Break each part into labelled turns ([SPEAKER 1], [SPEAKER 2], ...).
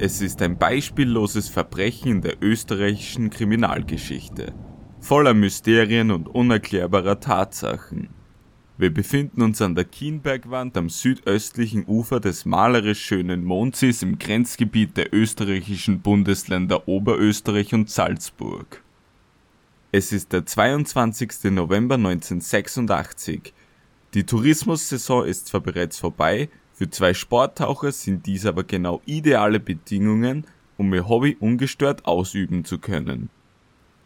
[SPEAKER 1] Es ist ein beispielloses Verbrechen in der österreichischen Kriminalgeschichte, voller Mysterien und unerklärbarer Tatsachen. Wir befinden uns an der Kienbergwand am südöstlichen Ufer des malerisch schönen Mondsees im Grenzgebiet der österreichischen Bundesländer Oberösterreich und Salzburg. Es ist der 22. November 1986. Die Tourismussaison ist zwar bereits vorbei, für zwei Sporttaucher sind dies aber genau ideale Bedingungen, um ihr Hobby ungestört ausüben zu können.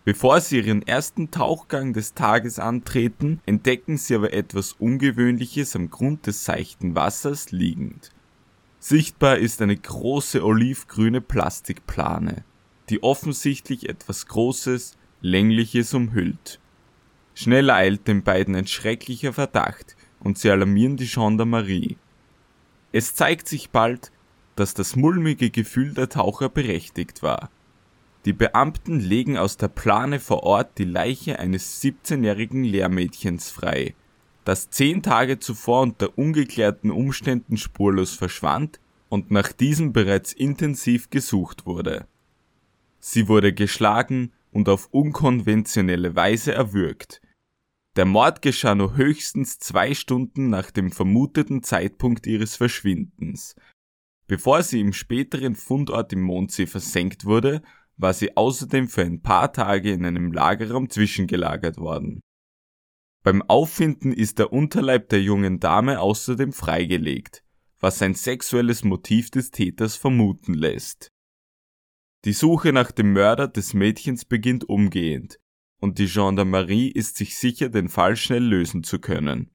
[SPEAKER 1] Bevor sie ihren ersten Tauchgang des Tages antreten, entdecken sie aber etwas Ungewöhnliches am Grund des seichten Wassers liegend. Sichtbar ist eine große olivgrüne Plastikplane, die offensichtlich etwas Großes, Längliches umhüllt. Schnell eilt den beiden ein schrecklicher Verdacht und sie alarmieren die Gendarmerie. Es zeigt sich bald, dass das mulmige Gefühl der Taucher berechtigt war die Beamten legen aus der Plane vor Ort die Leiche eines 17-jährigen Lehrmädchens frei, das zehn Tage zuvor unter ungeklärten Umständen spurlos verschwand und nach diesem bereits intensiv gesucht wurde. Sie wurde geschlagen und auf unkonventionelle Weise erwürgt. Der Mord geschah nur höchstens zwei Stunden nach dem vermuteten Zeitpunkt ihres Verschwindens. Bevor sie im späteren Fundort im Mondsee versenkt wurde, war sie außerdem für ein paar Tage in einem Lagerraum zwischengelagert worden. Beim Auffinden ist der Unterleib der jungen Dame außerdem freigelegt, was ein sexuelles Motiv des Täters vermuten lässt. Die Suche nach dem Mörder des Mädchens beginnt umgehend, und die Gendarmerie ist sich sicher, den Fall schnell lösen zu können.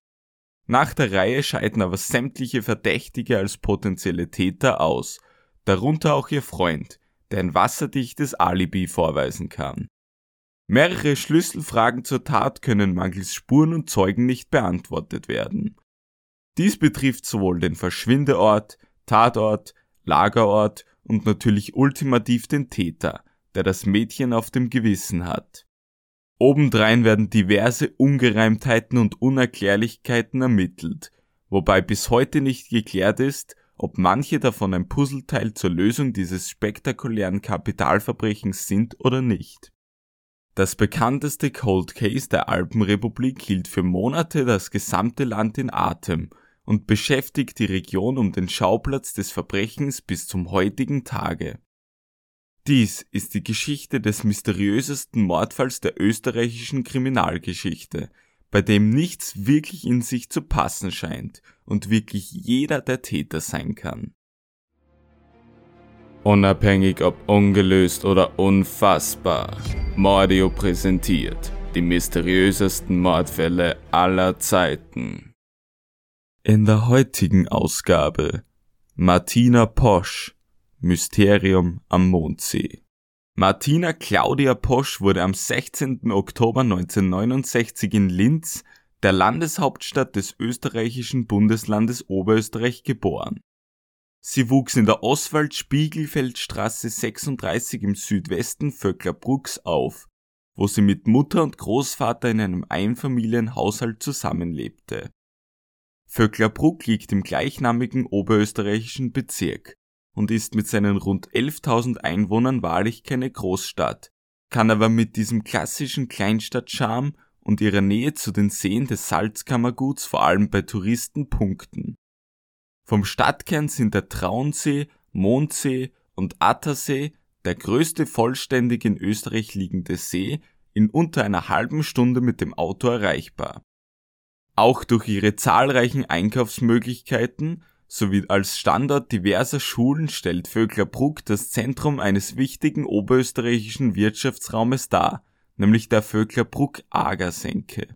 [SPEAKER 1] Nach der Reihe scheiden aber sämtliche Verdächtige als potenzielle Täter aus, darunter auch ihr Freund, der ein wasserdichtes Alibi vorweisen kann. Mehrere Schlüsselfragen zur Tat können mangels Spuren und Zeugen nicht beantwortet werden. Dies betrifft sowohl den Verschwindeort, Tatort, Lagerort und natürlich ultimativ den Täter, der das Mädchen auf dem Gewissen hat. Obendrein werden diverse Ungereimtheiten und Unerklärlichkeiten ermittelt, wobei bis heute nicht geklärt ist, ob manche davon ein Puzzleteil zur Lösung dieses spektakulären Kapitalverbrechens sind oder nicht. Das bekannteste Cold Case der Alpenrepublik hielt für Monate das gesamte Land in Atem und beschäftigt die Region um den Schauplatz des Verbrechens bis zum heutigen Tage. Dies ist die Geschichte des mysteriösesten Mordfalls der österreichischen Kriminalgeschichte, bei dem nichts wirklich in sich zu passen scheint und wirklich jeder der Täter sein kann. Unabhängig ob ungelöst oder unfassbar, Mordio präsentiert die mysteriösesten Mordfälle aller Zeiten. In der heutigen Ausgabe Martina Posch Mysterium am Mondsee. Martina Claudia Posch wurde am 16. Oktober 1969 in Linz, der Landeshauptstadt des österreichischen Bundeslandes Oberösterreich, geboren. Sie wuchs in der Oswald-Spiegelfeldstraße 36 im Südwesten Vöcklerbrucks auf, wo sie mit Mutter und Großvater in einem Einfamilienhaushalt zusammenlebte. Vöcklerbruck liegt im gleichnamigen oberösterreichischen Bezirk und ist mit seinen rund 11.000 Einwohnern wahrlich keine Großstadt, kann aber mit diesem klassischen Kleinstadtcharme und ihrer Nähe zu den Seen des Salzkammerguts vor allem bei Touristen punkten. Vom Stadtkern sind der Traunsee, Mondsee und Attersee, der größte vollständig in Österreich liegende See, in unter einer halben Stunde mit dem Auto erreichbar. Auch durch ihre zahlreichen Einkaufsmöglichkeiten sowie als Standort diverser Schulen stellt Vöcklerbruck das Zentrum eines wichtigen oberösterreichischen Wirtschaftsraumes dar, nämlich der Vöcklerbruck-Agersenke.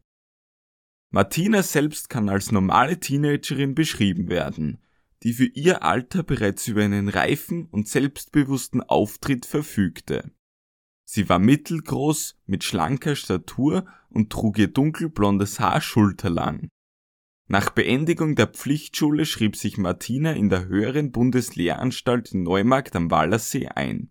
[SPEAKER 1] Martina selbst kann als normale Teenagerin beschrieben werden, die für ihr Alter bereits über einen reifen und selbstbewussten Auftritt verfügte. Sie war mittelgroß, mit schlanker Statur und trug ihr dunkelblondes Haar schulterlang. Nach Beendigung der Pflichtschule schrieb sich Martina in der Höheren Bundeslehranstalt in Neumarkt am Wallersee ein.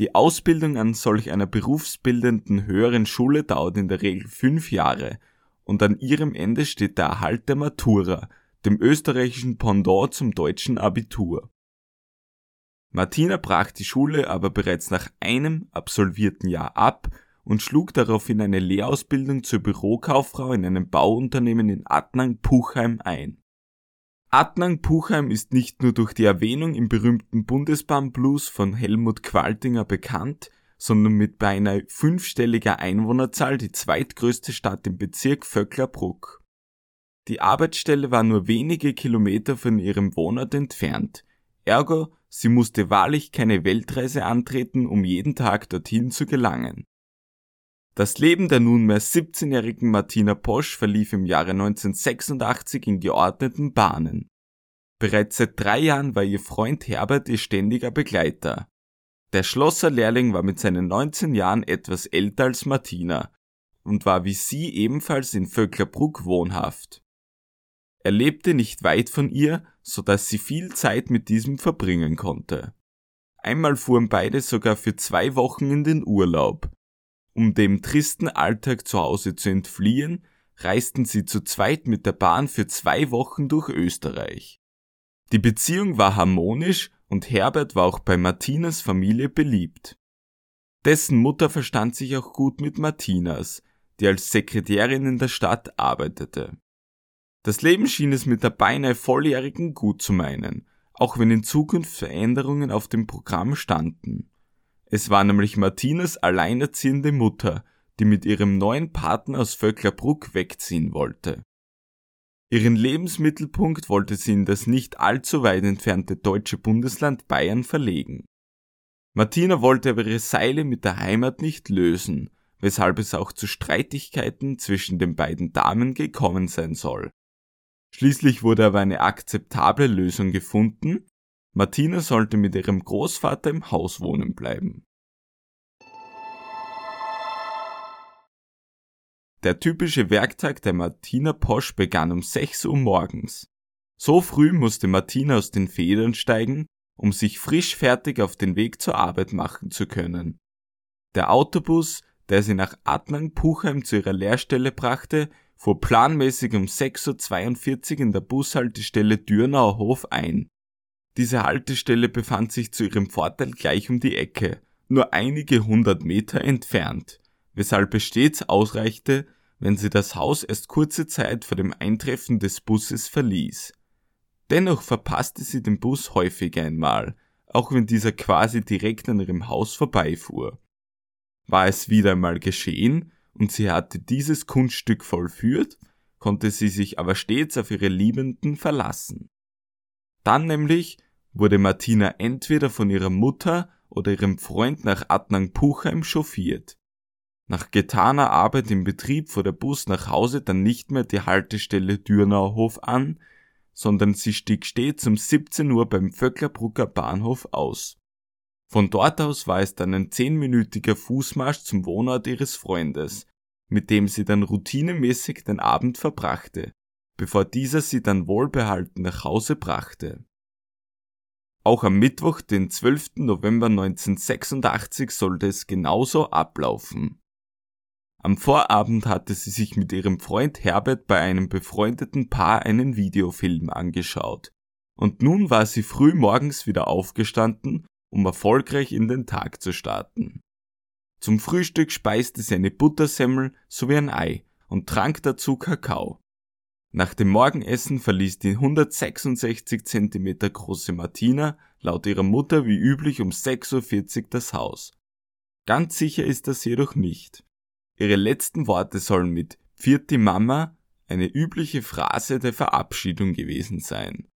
[SPEAKER 1] Die Ausbildung an solch einer berufsbildenden höheren Schule dauert in der Regel fünf Jahre und an ihrem Ende steht der Erhalt der Matura, dem österreichischen Pendant zum deutschen Abitur. Martina brach die Schule aber bereits nach einem absolvierten Jahr ab und schlug daraufhin eine Lehrausbildung zur Bürokauffrau in einem Bauunternehmen in Adnang-Puchheim ein. Adnang-Puchheim ist nicht nur durch die Erwähnung im berühmten Bundesbahnblues von Helmut Qualtinger bekannt, sondern mit beinahe fünfstelliger Einwohnerzahl die zweitgrößte Stadt im Bezirk Vöcklerbruck. Die Arbeitsstelle war nur wenige Kilometer von ihrem Wohnort entfernt, ergo sie musste wahrlich keine Weltreise antreten, um jeden Tag dorthin zu gelangen. Das Leben der nunmehr 17-jährigen Martina Posch verlief im Jahre 1986 in geordneten Bahnen. Bereits seit drei Jahren war ihr Freund Herbert ihr ständiger Begleiter. Der Schlosserlehrling war mit seinen 19 Jahren etwas älter als Martina und war wie sie ebenfalls in Vöcklerbruck wohnhaft. Er lebte nicht weit von ihr, so dass sie viel Zeit mit diesem verbringen konnte. Einmal fuhren beide sogar für zwei Wochen in den Urlaub. Um dem tristen Alltag zu Hause zu entfliehen, reisten sie zu zweit mit der Bahn für zwei Wochen durch Österreich. Die Beziehung war harmonisch und Herbert war auch bei Martinas Familie beliebt. Dessen Mutter verstand sich auch gut mit Martinas, die als Sekretärin in der Stadt arbeitete. Das Leben schien es mit der beinahe Volljährigen gut zu meinen, auch wenn in Zukunft Veränderungen auf dem Programm standen. Es war nämlich Martinas alleinerziehende Mutter, die mit ihrem neuen Partner aus Vöcklerbruck wegziehen wollte. Ihren Lebensmittelpunkt wollte sie in das nicht allzu weit entfernte deutsche Bundesland Bayern verlegen. Martina wollte aber ihre Seile mit der Heimat nicht lösen, weshalb es auch zu Streitigkeiten zwischen den beiden Damen gekommen sein soll. Schließlich wurde aber eine akzeptable Lösung gefunden. Martina sollte mit ihrem Großvater im Haus wohnen bleiben. Der typische Werktag der Martina Posch begann um 6 Uhr morgens. So früh musste Martina aus den Federn steigen, um sich frisch fertig auf den Weg zur Arbeit machen zu können. Der Autobus, der sie nach Adnang-Puchheim zu ihrer Lehrstelle brachte, fuhr planmäßig um 6.42 Uhr in der Bushaltestelle Dürnauer Hof ein. Diese Haltestelle befand sich zu ihrem Vorteil gleich um die Ecke, nur einige hundert Meter entfernt, weshalb es stets ausreichte, wenn sie das Haus erst kurze Zeit vor dem Eintreffen des Busses verließ. Dennoch verpasste sie den Bus häufig einmal, auch wenn dieser quasi direkt an ihrem Haus vorbeifuhr. War es wieder einmal geschehen, und sie hatte dieses Kunststück vollführt, konnte sie sich aber stets auf ihre Liebenden verlassen. Dann nämlich wurde Martina entweder von ihrer Mutter oder ihrem Freund nach Adnang-Puchheim chauffiert. Nach getaner Arbeit im Betrieb fuhr der Bus nach Hause dann nicht mehr die Haltestelle Dürnauhof an, sondern sie stieg stets um 17 Uhr beim Vöcklerbrucker Bahnhof aus. Von dort aus war es dann ein zehnminütiger Fußmarsch zum Wohnort ihres Freundes, mit dem sie dann routinemäßig den Abend verbrachte, bevor dieser sie dann wohlbehalten nach Hause brachte. Auch am Mittwoch, den 12. November 1986, sollte es genauso ablaufen. Am Vorabend hatte sie sich mit ihrem Freund Herbert bei einem befreundeten Paar einen Videofilm angeschaut. Und nun war sie früh morgens wieder aufgestanden um erfolgreich in den Tag zu starten. Zum Frühstück speiste sie eine Buttersemmel sowie ein Ei und trank dazu Kakao. Nach dem Morgenessen verließ die 166 cm große Martina laut ihrer Mutter wie üblich um 6.40 Uhr das Haus. Ganz sicher ist das jedoch nicht. Ihre letzten Worte sollen mit Vierte Mama eine übliche Phrase der Verabschiedung gewesen sein.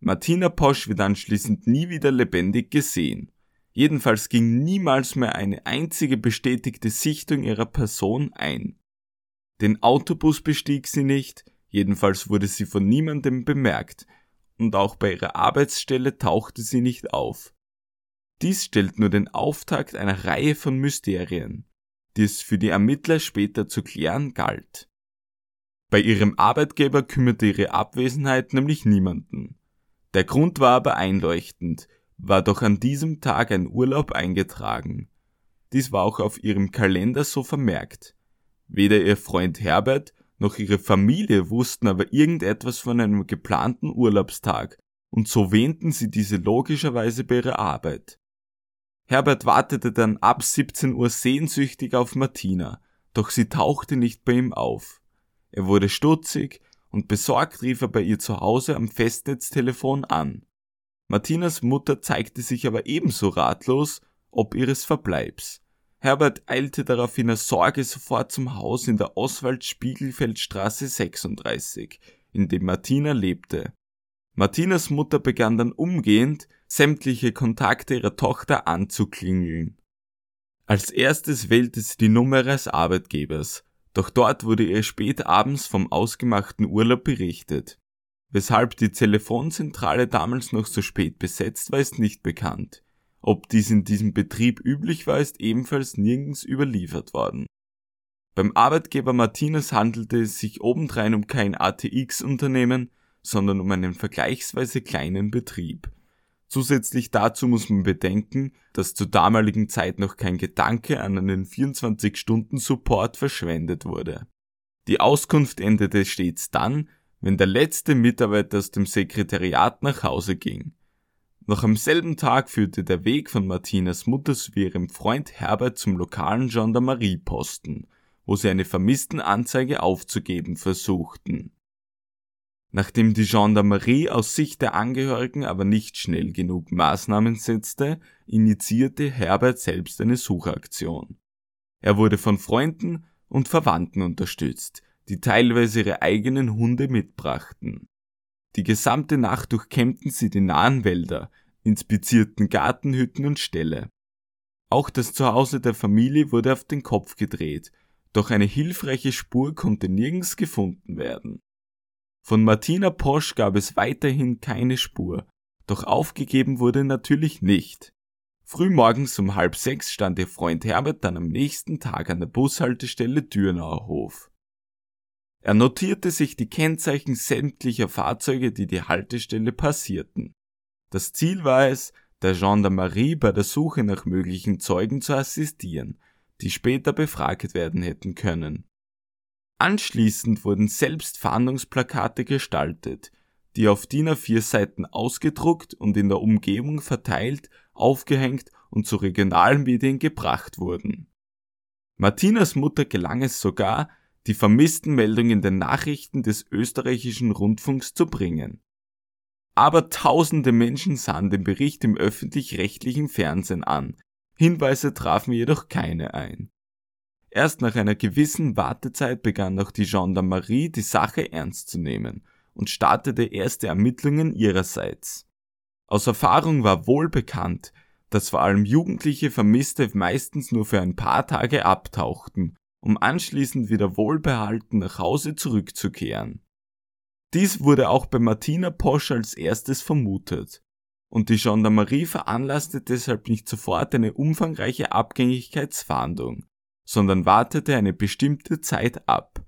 [SPEAKER 1] Martina Posch wird anschließend nie wieder lebendig gesehen. Jedenfalls ging niemals mehr eine einzige bestätigte Sichtung ihrer Person ein. Den Autobus bestieg sie nicht, jedenfalls wurde sie von niemandem bemerkt, und auch bei ihrer Arbeitsstelle tauchte sie nicht auf. Dies stellt nur den Auftakt einer Reihe von Mysterien, die es für die Ermittler später zu klären galt. Bei ihrem Arbeitgeber kümmerte ihre Abwesenheit nämlich niemanden. Der Grund war aber einleuchtend, war doch an diesem Tag ein Urlaub eingetragen. Dies war auch auf ihrem Kalender so vermerkt. Weder ihr Freund Herbert noch ihre Familie wussten aber irgendetwas von einem geplanten Urlaubstag und so wähnten sie diese logischerweise bei ihrer Arbeit. Herbert wartete dann ab 17 Uhr sehnsüchtig auf Martina, doch sie tauchte nicht bei ihm auf. Er wurde stutzig und besorgt rief er bei ihr zu Hause am Festnetztelefon an. Martinas Mutter zeigte sich aber ebenso ratlos, ob ihres Verbleibs. Herbert eilte daraufhin aus Sorge sofort zum Haus in der Oswald-Spiegelfeldstraße 36, in dem Martina lebte. Martinas Mutter begann dann umgehend, sämtliche Kontakte ihrer Tochter anzuklingeln. Als erstes wählte sie die Nummer ihres Arbeitgebers, doch dort wurde ihr spät abends vom ausgemachten Urlaub berichtet. Weshalb die Telefonzentrale damals noch so spät besetzt war, ist nicht bekannt. Ob dies in diesem Betrieb üblich war, ist ebenfalls nirgends überliefert worden. Beim Arbeitgeber Martinez handelte es sich obendrein um kein ATX-Unternehmen, sondern um einen vergleichsweise kleinen Betrieb. Zusätzlich dazu muss man bedenken, dass zur damaligen Zeit noch kein Gedanke an einen 24-Stunden-Support verschwendet wurde. Die Auskunft endete stets dann, wenn der letzte Mitarbeiter aus dem Sekretariat nach Hause ging. Noch am selben Tag führte der Weg von Martinas Mutter sowie ihrem Freund Herbert zum lokalen Gendarmerieposten, wo sie eine Vermisstenanzeige aufzugeben versuchten. Nachdem die Gendarmerie aus Sicht der Angehörigen aber nicht schnell genug Maßnahmen setzte, initiierte Herbert selbst eine Suchaktion. Er wurde von Freunden und Verwandten unterstützt, die teilweise ihre eigenen Hunde mitbrachten. Die gesamte Nacht durchkämmten sie die nahen Wälder, inspizierten Gartenhütten und Ställe. Auch das Zuhause der Familie wurde auf den Kopf gedreht, doch eine hilfreiche Spur konnte nirgends gefunden werden. Von Martina Posch gab es weiterhin keine Spur, doch aufgegeben wurde natürlich nicht. Frühmorgens um halb sechs stand ihr Freund Herbert dann am nächsten Tag an der Bushaltestelle Dürnauer Hof. Er notierte sich die Kennzeichen sämtlicher Fahrzeuge, die die Haltestelle passierten. Das Ziel war es, der Gendarmerie bei der Suche nach möglichen Zeugen zu assistieren, die später befragt werden hätten können. Anschließend wurden selbst Fahndungsplakate gestaltet, die auf DIN A4 Seiten ausgedruckt und in der Umgebung verteilt, aufgehängt und zu regionalen Medien gebracht wurden. Martinas Mutter gelang es sogar, die vermissten Meldungen in den Nachrichten des österreichischen Rundfunks zu bringen. Aber tausende Menschen sahen den Bericht im öffentlich-rechtlichen Fernsehen an, Hinweise trafen jedoch keine ein. Erst nach einer gewissen Wartezeit begann auch die Gendarmerie die Sache ernst zu nehmen und startete erste Ermittlungen ihrerseits. Aus Erfahrung war wohl bekannt, dass vor allem jugendliche Vermisste meistens nur für ein paar Tage abtauchten, um anschließend wieder wohlbehalten nach Hause zurückzukehren. Dies wurde auch bei Martina Posch als erstes vermutet, und die Gendarmerie veranlasste deshalb nicht sofort eine umfangreiche Abgängigkeitsfahndung, sondern wartete eine bestimmte Zeit ab.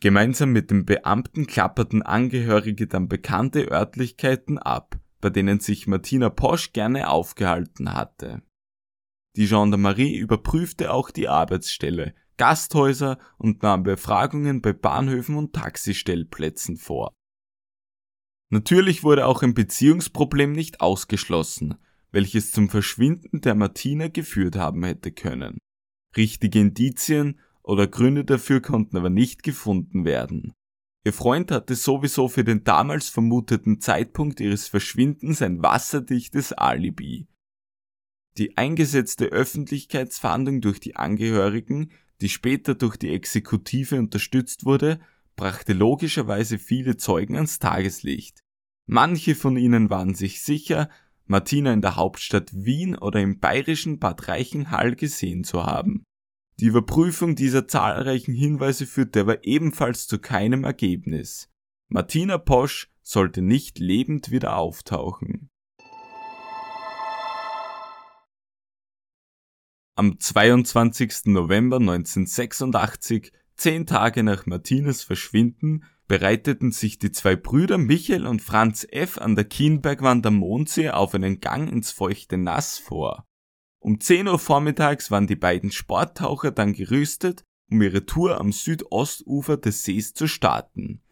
[SPEAKER 1] Gemeinsam mit dem Beamten klapperten Angehörige dann bekannte Örtlichkeiten ab, bei denen sich Martina Posch gerne aufgehalten hatte. Die Gendarmerie überprüfte auch die Arbeitsstelle, Gasthäuser und nahm Befragungen bei Bahnhöfen und Taxistellplätzen vor. Natürlich wurde auch ein Beziehungsproblem nicht ausgeschlossen, welches zum Verschwinden der Martina geführt haben hätte können. Richtige Indizien oder Gründe dafür konnten aber nicht gefunden werden. Ihr Freund hatte sowieso für den damals vermuteten Zeitpunkt ihres Verschwindens ein wasserdichtes Alibi. Die eingesetzte Öffentlichkeitsfahndung durch die Angehörigen, die später durch die Exekutive unterstützt wurde, brachte logischerweise viele Zeugen ans Tageslicht. Manche von ihnen waren sich sicher, Martina in der Hauptstadt Wien oder im bayerischen Bad Reichenhall gesehen zu haben. Die Überprüfung dieser zahlreichen Hinweise führte aber ebenfalls zu keinem Ergebnis. Martina Posch sollte nicht lebend wieder auftauchen. Am 22. November 1986, zehn Tage nach Martinas Verschwinden, bereiteten sich die zwei Brüder Michael und Franz F. an der Kienbergwand am Mondsee auf einen Gang ins feuchte Nass vor. Um 10 Uhr vormittags waren die beiden Sporttaucher dann gerüstet, um ihre Tour am Südostufer des Sees zu starten.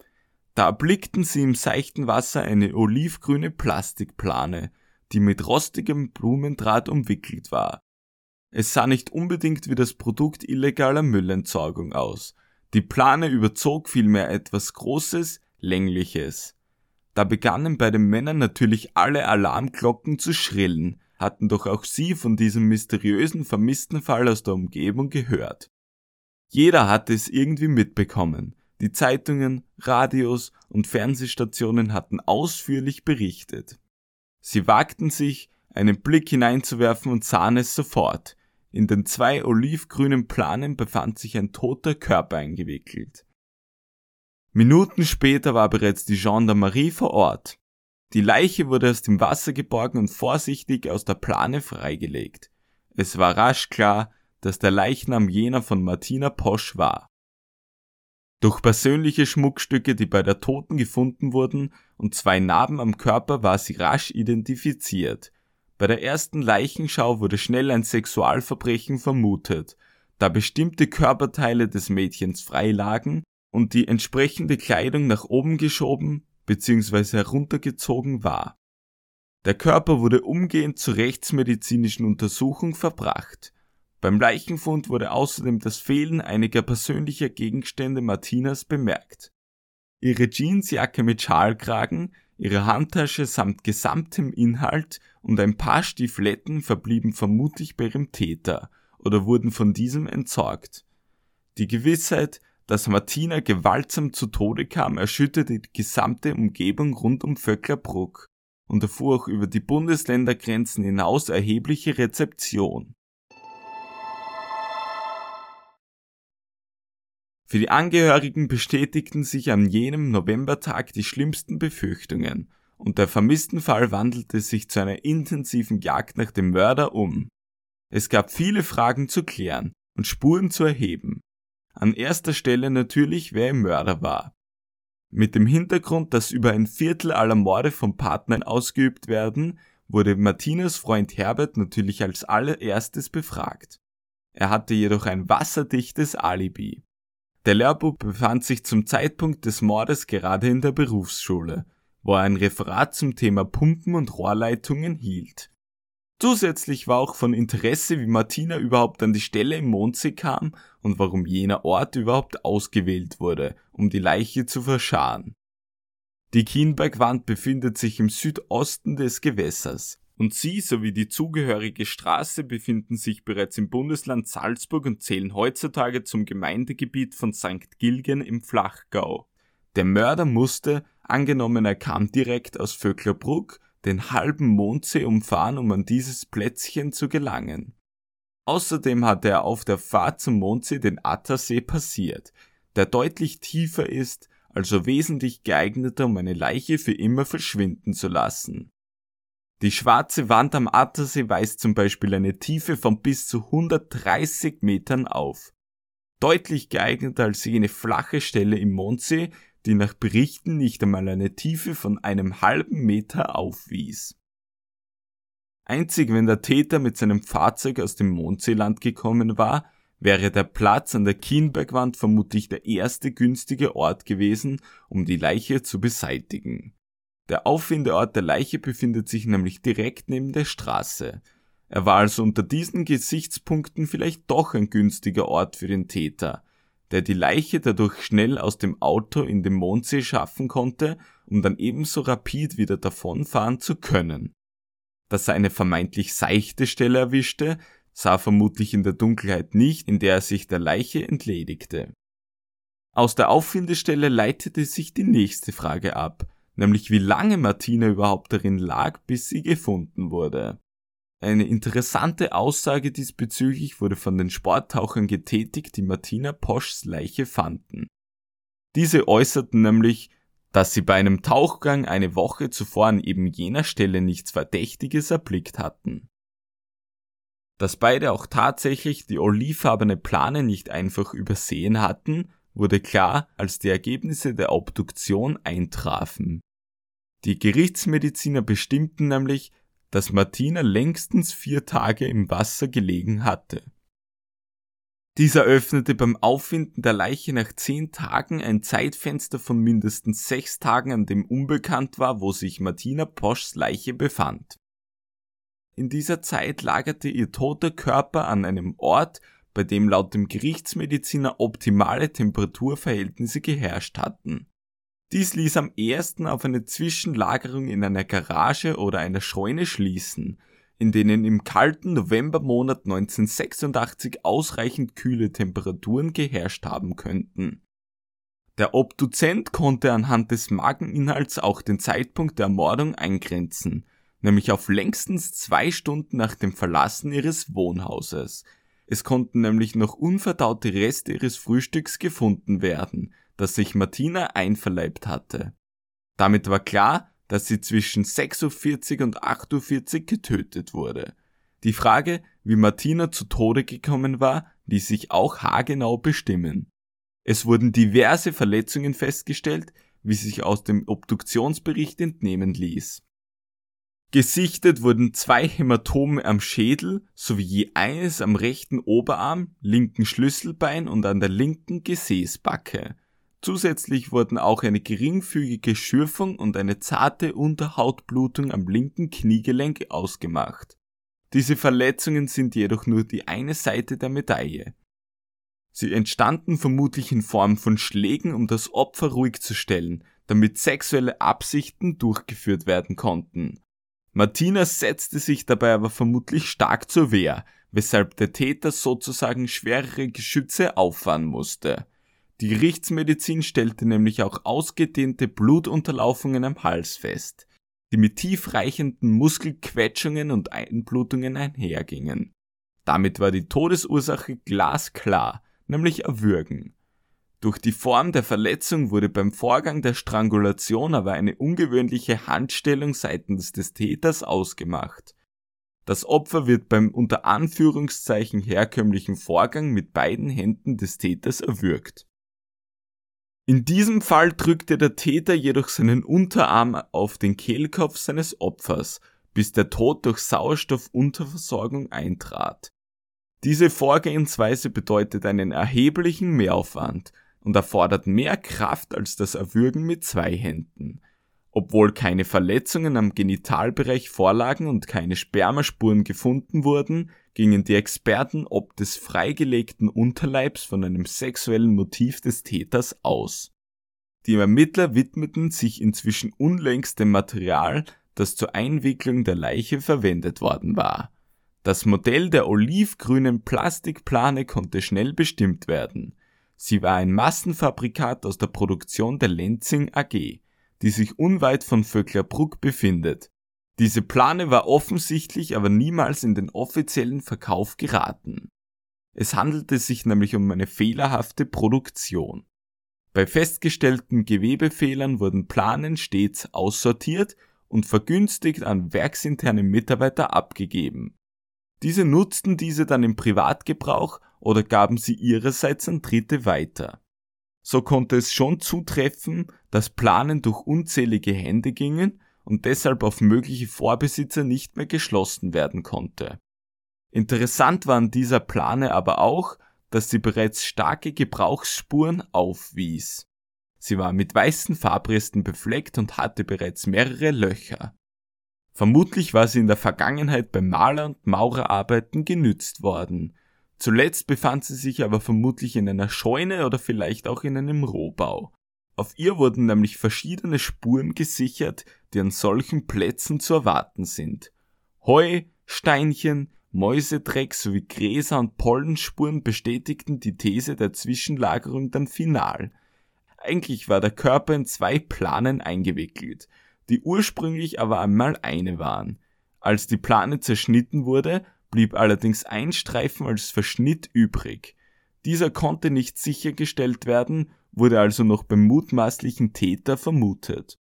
[SPEAKER 1] Da erblickten sie im seichten Wasser eine olivgrüne Plastikplane, die mit rostigem Blumendraht umwickelt war. Es sah nicht unbedingt wie das Produkt illegaler Müllentsorgung aus. Die Plane überzog vielmehr etwas Großes, Längliches. Da begannen bei den Männern natürlich alle Alarmglocken zu schrillen, hatten doch auch sie von diesem mysteriösen vermissten Fall aus der Umgebung gehört. Jeder hatte es irgendwie mitbekommen. Die Zeitungen, Radios und Fernsehstationen hatten ausführlich berichtet. Sie wagten sich, einen Blick hineinzuwerfen und sahen es sofort. In den zwei olivgrünen Planen befand sich ein toter Körper eingewickelt. Minuten später war bereits die Gendarmerie vor Ort. Die Leiche wurde aus dem Wasser geborgen und vorsichtig aus der Plane freigelegt. Es war rasch klar, dass der Leichnam jener von Martina Posch war. Durch persönliche Schmuckstücke, die bei der Toten gefunden wurden, und zwei Narben am Körper war sie rasch identifiziert. Bei der ersten Leichenschau wurde schnell ein Sexualverbrechen vermutet, da bestimmte Körperteile des Mädchens frei lagen und die entsprechende Kleidung nach oben geschoben bzw. heruntergezogen war. Der Körper wurde umgehend zur rechtsmedizinischen Untersuchung verbracht. Beim Leichenfund wurde außerdem das Fehlen einiger persönlicher Gegenstände Martinas bemerkt. Ihre Jeansjacke mit Schalkragen, ihre Handtasche samt gesamtem Inhalt und ein paar Stiefletten verblieben vermutlich bei ihrem Täter oder wurden von diesem entsorgt. Die Gewissheit, dass Martina gewaltsam zu Tode kam, erschütterte die gesamte Umgebung rund um Vöcklerbruck und erfuhr auch über die Bundesländergrenzen hinaus erhebliche Rezeption. Für die Angehörigen bestätigten sich an jenem Novembertag die schlimmsten Befürchtungen, und der vermissten Fall wandelte sich zu einer intensiven Jagd nach dem Mörder um. Es gab viele Fragen zu klären und Spuren zu erheben. An erster Stelle natürlich, wer im Mörder war. Mit dem Hintergrund, dass über ein Viertel aller Morde von Partnern ausgeübt werden, wurde Martinas Freund Herbert natürlich als allererstes befragt. Er hatte jedoch ein wasserdichtes Alibi. Der Lehrbub befand sich zum Zeitpunkt des Mordes gerade in der Berufsschule, wo er ein Referat zum Thema Pumpen und Rohrleitungen hielt. Zusätzlich war auch von Interesse, wie Martina überhaupt an die Stelle im Mondsee kam und warum jener Ort überhaupt ausgewählt wurde, um die Leiche zu verscharen. Die Kienbergwand befindet sich im Südosten des Gewässers und sie sowie die zugehörige Straße befinden sich bereits im Bundesland Salzburg und zählen heutzutage zum Gemeindegebiet von St. Gilgen im Flachgau. Der Mörder musste, angenommen er kam direkt aus Vöcklerbruck, den halben Mondsee umfahren, um an dieses Plätzchen zu gelangen. Außerdem hatte er auf der Fahrt zum Mondsee den Attersee passiert, der deutlich tiefer ist, also wesentlich geeigneter, um eine Leiche für immer verschwinden zu lassen. Die schwarze Wand am Attersee weist zum Beispiel eine Tiefe von bis zu 130 Metern auf. Deutlich geeigneter als jene flache Stelle im Mondsee, die nach Berichten nicht einmal eine Tiefe von einem halben Meter aufwies. Einzig wenn der Täter mit seinem Fahrzeug aus dem Mondseeland gekommen war, wäre der Platz an der Kienbergwand vermutlich der erste günstige Ort gewesen, um die Leiche zu beseitigen. Der Auffindeort der Leiche befindet sich nämlich direkt neben der Straße. Er war also unter diesen Gesichtspunkten vielleicht doch ein günstiger Ort für den Täter, der die Leiche dadurch schnell aus dem Auto in den Mondsee schaffen konnte, um dann ebenso rapid wieder davonfahren zu können. Dass er eine vermeintlich seichte Stelle erwischte, sah vermutlich in der Dunkelheit nicht, in der er sich der Leiche entledigte. Aus der Auffindestelle leitete sich die nächste Frage ab, nämlich wie lange Martina überhaupt darin lag, bis sie gefunden wurde. Eine interessante Aussage diesbezüglich wurde von den Sporttauchern getätigt, die Martina Poschs Leiche fanden. Diese äußerten nämlich, dass sie bei einem Tauchgang eine Woche zuvor an eben jener Stelle nichts Verdächtiges erblickt hatten. Dass beide auch tatsächlich die olivfarbene Plane nicht einfach übersehen hatten, wurde klar, als die Ergebnisse der Obduktion eintrafen. Die Gerichtsmediziner bestimmten nämlich, dass Martina längstens vier Tage im Wasser gelegen hatte. Dieser öffnete beim Auffinden der Leiche nach zehn Tagen ein Zeitfenster von mindestens sechs Tagen, an dem unbekannt war, wo sich Martina Poschs Leiche befand. In dieser Zeit lagerte ihr toter Körper an einem Ort, bei dem laut dem Gerichtsmediziner optimale Temperaturverhältnisse geherrscht hatten. Dies ließ am ersten auf eine Zwischenlagerung in einer Garage oder einer Scheune schließen, in denen im kalten Novembermonat 1986 ausreichend kühle Temperaturen geherrscht haben könnten. Der Obduzent konnte anhand des Mageninhalts auch den Zeitpunkt der Ermordung eingrenzen, nämlich auf längstens zwei Stunden nach dem Verlassen ihres Wohnhauses. Es konnten nämlich noch unverdaute Reste ihres Frühstücks gefunden werden, das sich Martina einverleibt hatte. Damit war klar, dass sie zwischen 6.40 und 8.40 Uhr getötet wurde. Die Frage, wie Martina zu Tode gekommen war, ließ sich auch haargenau bestimmen. Es wurden diverse Verletzungen festgestellt, wie sich aus dem Obduktionsbericht entnehmen ließ. Gesichtet wurden zwei Hämatome am Schädel sowie je eines am rechten Oberarm, linken Schlüsselbein und an der linken Gesäßbacke. Zusätzlich wurden auch eine geringfügige Schürfung und eine zarte Unterhautblutung am linken Kniegelenk ausgemacht. Diese Verletzungen sind jedoch nur die eine Seite der Medaille. Sie entstanden vermutlich in Form von Schlägen, um das Opfer ruhig zu stellen, damit sexuelle Absichten durchgeführt werden konnten. Martina setzte sich dabei aber vermutlich stark zur Wehr, weshalb der Täter sozusagen schwerere Geschütze auffahren musste. Die Gerichtsmedizin stellte nämlich auch ausgedehnte Blutunterlaufungen am Hals fest, die mit tiefreichenden Muskelquetschungen und Einblutungen einhergingen. Damit war die Todesursache glasklar, nämlich Erwürgen. Durch die Form der Verletzung wurde beim Vorgang der Strangulation aber eine ungewöhnliche Handstellung seitens des Täters ausgemacht. Das Opfer wird beim unter Anführungszeichen herkömmlichen Vorgang mit beiden Händen des Täters erwürgt. In diesem Fall drückte der Täter jedoch seinen Unterarm auf den Kehlkopf seines Opfers, bis der Tod durch Sauerstoffunterversorgung eintrat. Diese Vorgehensweise bedeutet einen erheblichen Mehraufwand und erfordert mehr Kraft als das Erwürgen mit zwei Händen. Obwohl keine Verletzungen am Genitalbereich vorlagen und keine Spermaspuren gefunden wurden, gingen die Experten ob des freigelegten Unterleibs von einem sexuellen Motiv des Täters aus. Die Ermittler widmeten sich inzwischen unlängst dem Material, das zur Einwicklung der Leiche verwendet worden war. Das Modell der olivgrünen Plastikplane konnte schnell bestimmt werden. Sie war ein Massenfabrikat aus der Produktion der Lenzing AG, die sich unweit von Vöcklerbruck befindet diese Plane war offensichtlich aber niemals in den offiziellen Verkauf geraten. Es handelte sich nämlich um eine fehlerhafte Produktion. Bei festgestellten Gewebefehlern wurden Planen stets aussortiert und vergünstigt an werksinterne Mitarbeiter abgegeben. Diese nutzten diese dann im Privatgebrauch oder gaben sie ihrerseits an Dritte weiter. So konnte es schon zutreffen, dass Planen durch unzählige Hände gingen und deshalb auf mögliche Vorbesitzer nicht mehr geschlossen werden konnte. Interessant war an dieser Plane aber auch, dass sie bereits starke Gebrauchsspuren aufwies. Sie war mit weißen Farbresten befleckt und hatte bereits mehrere Löcher. Vermutlich war sie in der Vergangenheit bei Maler- und Maurerarbeiten genützt worden. Zuletzt befand sie sich aber vermutlich in einer Scheune oder vielleicht auch in einem Rohbau. Auf ihr wurden nämlich verschiedene Spuren gesichert, die an solchen Plätzen zu erwarten sind. Heu, Steinchen, Mäusedreck sowie Gräser und Pollenspuren bestätigten die These der Zwischenlagerung dann final. Eigentlich war der Körper in zwei Planen eingewickelt, die ursprünglich aber einmal eine waren. Als die Plane zerschnitten wurde, blieb allerdings ein Streifen als Verschnitt übrig. Dieser konnte nicht sichergestellt werden wurde also noch beim mutmaßlichen Täter vermutet.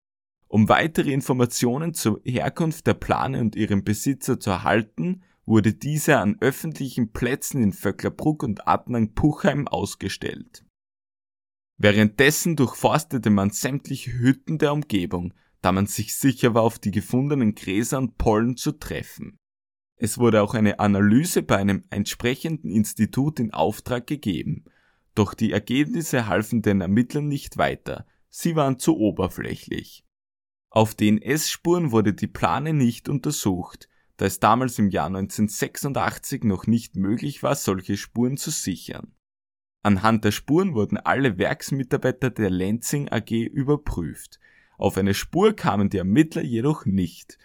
[SPEAKER 1] Um weitere Informationen zur Herkunft der Plane und ihrem Besitzer zu erhalten, wurde diese an öffentlichen Plätzen in Vöcklerbruck und Adnang-Puchheim ausgestellt. Währenddessen durchforstete man sämtliche Hütten der Umgebung, da man sich sicher war, auf die gefundenen Gräser und Pollen zu treffen. Es wurde auch eine Analyse bei einem entsprechenden Institut in Auftrag gegeben, doch die Ergebnisse halfen den Ermittlern nicht weiter, sie waren zu oberflächlich. Auf DNS-Spuren wurde die Plane nicht untersucht, da es damals im Jahr 1986 noch nicht möglich war, solche Spuren zu sichern. Anhand der Spuren wurden alle Werksmitarbeiter der Lenzing AG überprüft. Auf eine Spur kamen die Ermittler jedoch nicht.